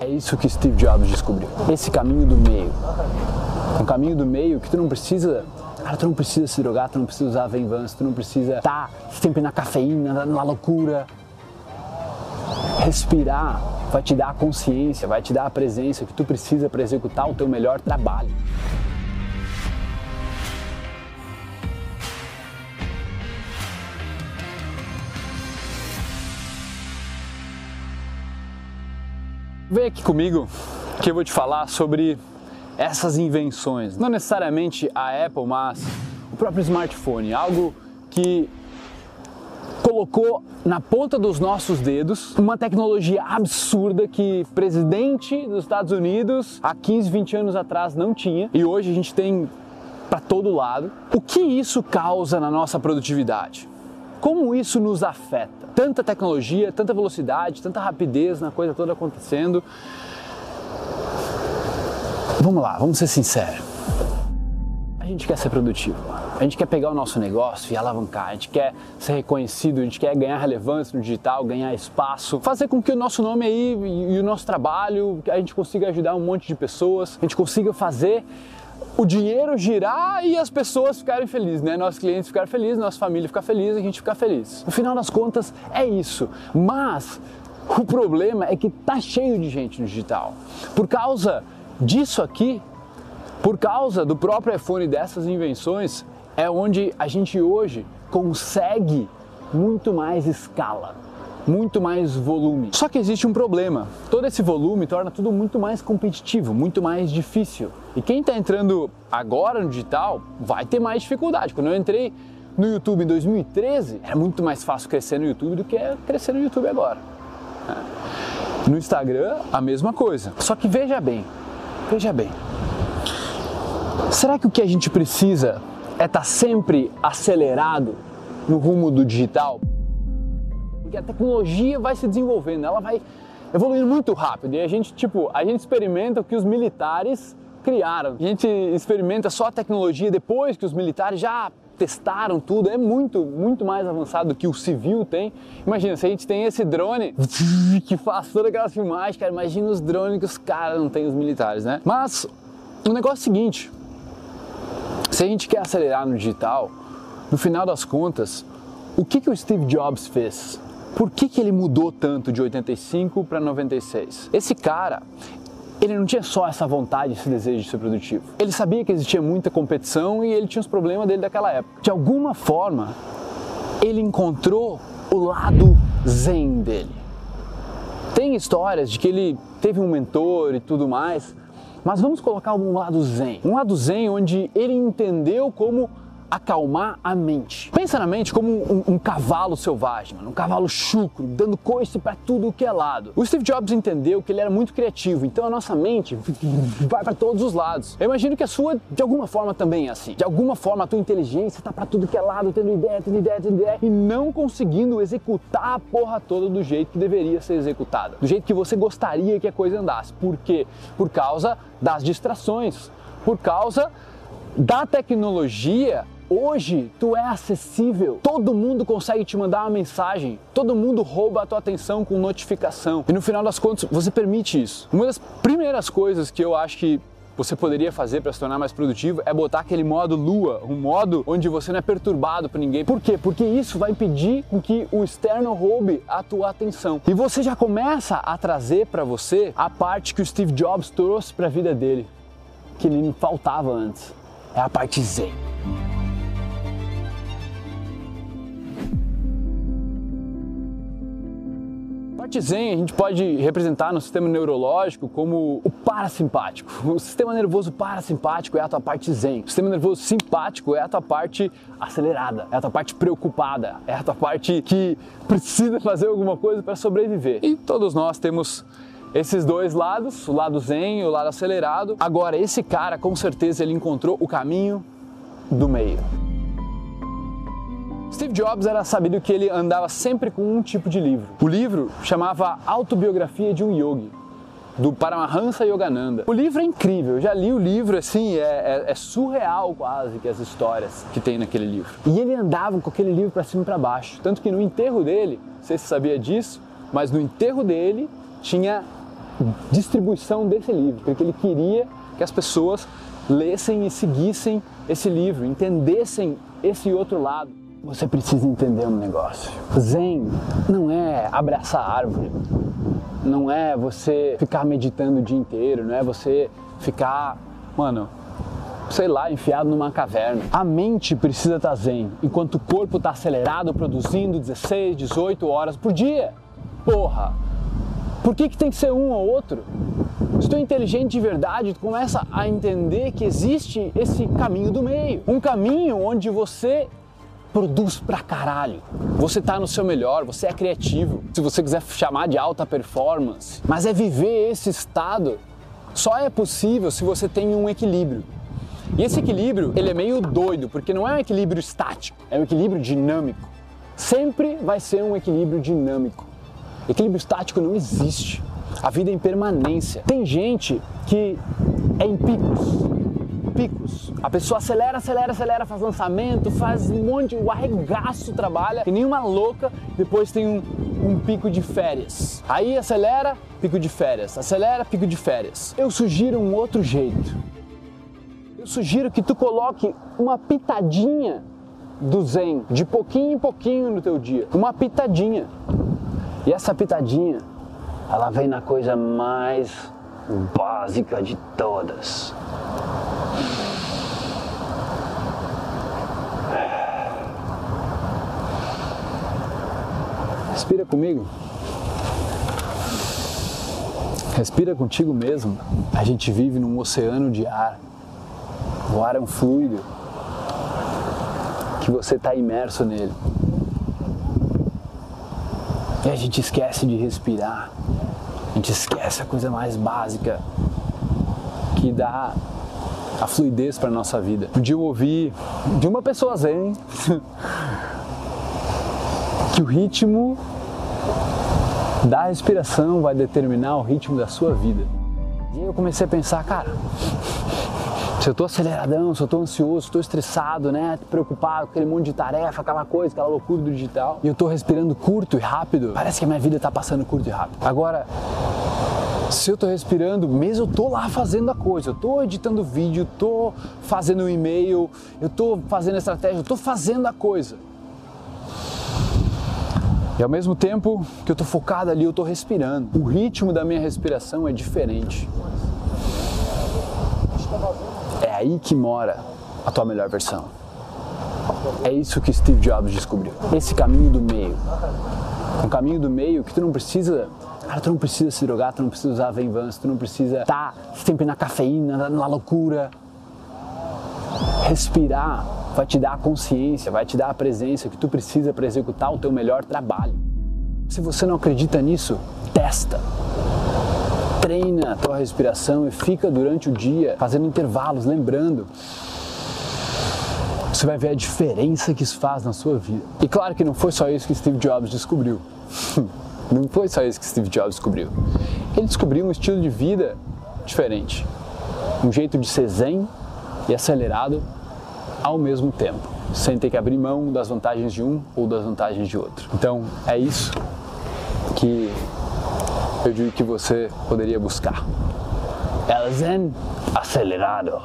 É isso que Steve Jobs descobriu. Esse caminho do meio. Um caminho do meio que tu não precisa Cara, tu não precisa se drogar, tu não precisa usar Venvance, tu não precisa estar sempre na cafeína, na loucura. Respirar vai te dar a consciência, vai te dar a presença que tu precisa para executar o teu melhor trabalho. Vem aqui comigo que eu vou te falar sobre essas invenções. Não necessariamente a Apple, mas o próprio smartphone, algo que colocou na ponta dos nossos dedos uma tecnologia absurda que presidente dos Estados Unidos há 15, 20 anos atrás não tinha e hoje a gente tem para todo lado. O que isso causa na nossa produtividade? Como isso nos afeta? Tanta tecnologia, tanta velocidade, tanta rapidez na coisa toda acontecendo. Vamos lá, vamos ser sinceros. A gente quer ser produtivo, a gente quer pegar o nosso negócio e alavancar, a gente quer ser reconhecido, a gente quer ganhar relevância no digital, ganhar espaço, fazer com que o nosso nome aí e o nosso trabalho, a gente consiga ajudar um monte de pessoas, a gente consiga fazer o dinheiro girar e as pessoas ficarem felizes, né? Nossos clientes ficarem felizes, nossa família ficar feliz, a gente ficar feliz. No final das contas, é isso. Mas o problema é que tá cheio de gente no digital. Por causa disso aqui, por causa do próprio iPhone dessas invenções, é onde a gente hoje consegue muito mais escala muito mais volume. Só que existe um problema. Todo esse volume torna tudo muito mais competitivo, muito mais difícil. E quem está entrando agora no digital vai ter mais dificuldade. Quando eu entrei no YouTube em 2013, era muito mais fácil crescer no YouTube do que é crescer no YouTube agora. No Instagram, a mesma coisa. Só que veja bem, veja bem. Será que o que a gente precisa é estar tá sempre acelerado no rumo do digital? Porque a tecnologia vai se desenvolvendo, ela vai evoluindo muito rápido e a gente, tipo, a gente experimenta o que os militares criaram. A gente experimenta só a tecnologia depois que os militares já testaram tudo, é muito, muito mais avançado do que o civil tem. Imagina, se a gente tem esse drone que faz toda aquela filmagem, cara, imagina os drones que os caras não têm, os militares, né? Mas o negócio é o seguinte, se a gente quer acelerar no digital, no final das contas, o que, que o Steve Jobs fez? Por que, que ele mudou tanto de 85 para 96? Esse cara, ele não tinha só essa vontade, esse desejo de ser produtivo. Ele sabia que existia muita competição e ele tinha os problemas dele daquela época. De alguma forma, ele encontrou o lado zen dele. Tem histórias de que ele teve um mentor e tudo mais, mas vamos colocar um lado zen. Um lado zen onde ele entendeu como acalmar a mente. Pensa na mente como um, um cavalo selvagem, mano, um cavalo chucro, dando coice para tudo que é lado. O Steve Jobs entendeu que ele era muito criativo, então a nossa mente vai para todos os lados. Eu imagino que a sua, de alguma forma, também é assim. De alguma forma, a tua inteligência tá para tudo que é lado, tendo ideia, tendo ideia, tendo ideia, e não conseguindo executar a porra toda do jeito que deveria ser executada, do jeito que você gostaria que a coisa andasse. Por quê? Por causa das distrações, por causa da tecnologia Hoje tu é acessível, todo mundo consegue te mandar uma mensagem, todo mundo rouba a tua atenção com notificação. E no final das contas, você permite isso. Uma das primeiras coisas que eu acho que você poderia fazer para se tornar mais produtivo é botar aquele modo lua, um modo onde você não é perturbado por ninguém. Por quê? Porque isso vai impedir que o externo roube a tua atenção. E você já começa a trazer para você a parte que o Steve Jobs trouxe para a vida dele, que lhe faltava antes. É a parte zen. Parte zen a gente pode representar no sistema neurológico como o parasimpático. O sistema nervoso parasimpático é a tua parte zen. O sistema nervoso simpático é a tua parte acelerada, é a tua parte preocupada, é a tua parte que precisa fazer alguma coisa para sobreviver. E todos nós temos esses dois lados, o lado zen e o lado acelerado. Agora, esse cara com certeza ele encontrou o caminho do meio. Steve Jobs era sabido que ele andava sempre com um tipo de livro. O livro chamava Autobiografia de um Yogi, do Paramahansa Yogananda. O livro é incrível, eu já li o livro, assim, é, é, é, surreal quase que as histórias que tem naquele livro. E ele andava com aquele livro para cima e para baixo, tanto que no enterro dele, não sei se sabia disso, mas no enterro dele tinha distribuição desse livro, porque ele queria que as pessoas lessem e seguissem esse livro, entendessem esse outro lado. Você precisa entender um negócio. Zen não é abraçar a árvore, não é você ficar meditando o dia inteiro, não é você ficar, mano, sei lá, enfiado numa caverna. A mente precisa estar zen, enquanto o corpo está acelerado, produzindo 16, 18 horas por dia. Porra! Por que, que tem que ser um ou outro? Se tu é inteligente de verdade, tu começa a entender que existe esse caminho do meio. Um caminho onde você produz pra caralho. Você tá no seu melhor, você é criativo. Se você quiser chamar de alta performance, mas é viver esse estado só é possível se você tem um equilíbrio. E esse equilíbrio, ele é meio doido, porque não é um equilíbrio estático, é um equilíbrio dinâmico. Sempre vai ser um equilíbrio dinâmico. Equilíbrio estático não existe. A vida é impermanência. Tem gente que é em picos. Picos. A pessoa acelera, acelera, acelera, faz lançamento, faz um monte, o arregaço trabalha, e nenhuma louca, depois tem um, um pico de férias. Aí acelera, pico de férias. Acelera, pico de férias. Eu sugiro um outro jeito. Eu sugiro que tu coloque uma pitadinha do zen, de pouquinho em pouquinho no teu dia. Uma pitadinha. E essa pitadinha, ela vem na coisa mais básica de todas. Respira comigo. Respira contigo mesmo. A gente vive num oceano de ar. O ar é um fluido que você está imerso nele. E a gente esquece de respirar. A gente esquece a coisa mais básica que dá a fluidez para nossa vida. Um dia eu ouvi de uma pessoa zen que o ritmo da respiração vai determinar o ritmo da sua vida. E aí eu comecei a pensar, cara, se eu tô aceleradão, se eu tô ansioso, se eu tô estressado, né, preocupado com aquele monte de tarefa, aquela coisa, aquela loucura do digital, e eu tô respirando curto e rápido, parece que a minha vida tá passando curto e rápido. Agora, se eu tô respirando, mesmo eu tô lá fazendo a coisa, eu tô editando vídeo, tô fazendo um e-mail, eu tô fazendo estratégia, eu tô fazendo a coisa. E ao mesmo tempo que eu tô focado ali, eu tô respirando. O ritmo da minha respiração é diferente. É aí que mora a tua melhor versão. É isso que Steve Jobs descobriu. Esse caminho do meio. Um caminho do meio que tu não precisa Cara, tu não precisa se drogar, tu não precisa usar Venvance, tu não precisa estar tá sempre na cafeína, na loucura. Respirar vai te dar a consciência, vai te dar a presença que tu precisa para executar o teu melhor trabalho. Se você não acredita nisso, testa treina a tua respiração e fica durante o dia fazendo intervalos, lembrando. Você vai ver a diferença que isso faz na sua vida. E claro que não foi só isso que Steve Jobs descobriu. não foi só isso que Steve Jobs descobriu. Ele descobriu um estilo de vida diferente. Um jeito de ser zen e acelerado ao mesmo tempo, sem ter que abrir mão das vantagens de um ou das vantagens de outro. Então, é isso que eu digo que você poderia buscar. El Zen acelerado.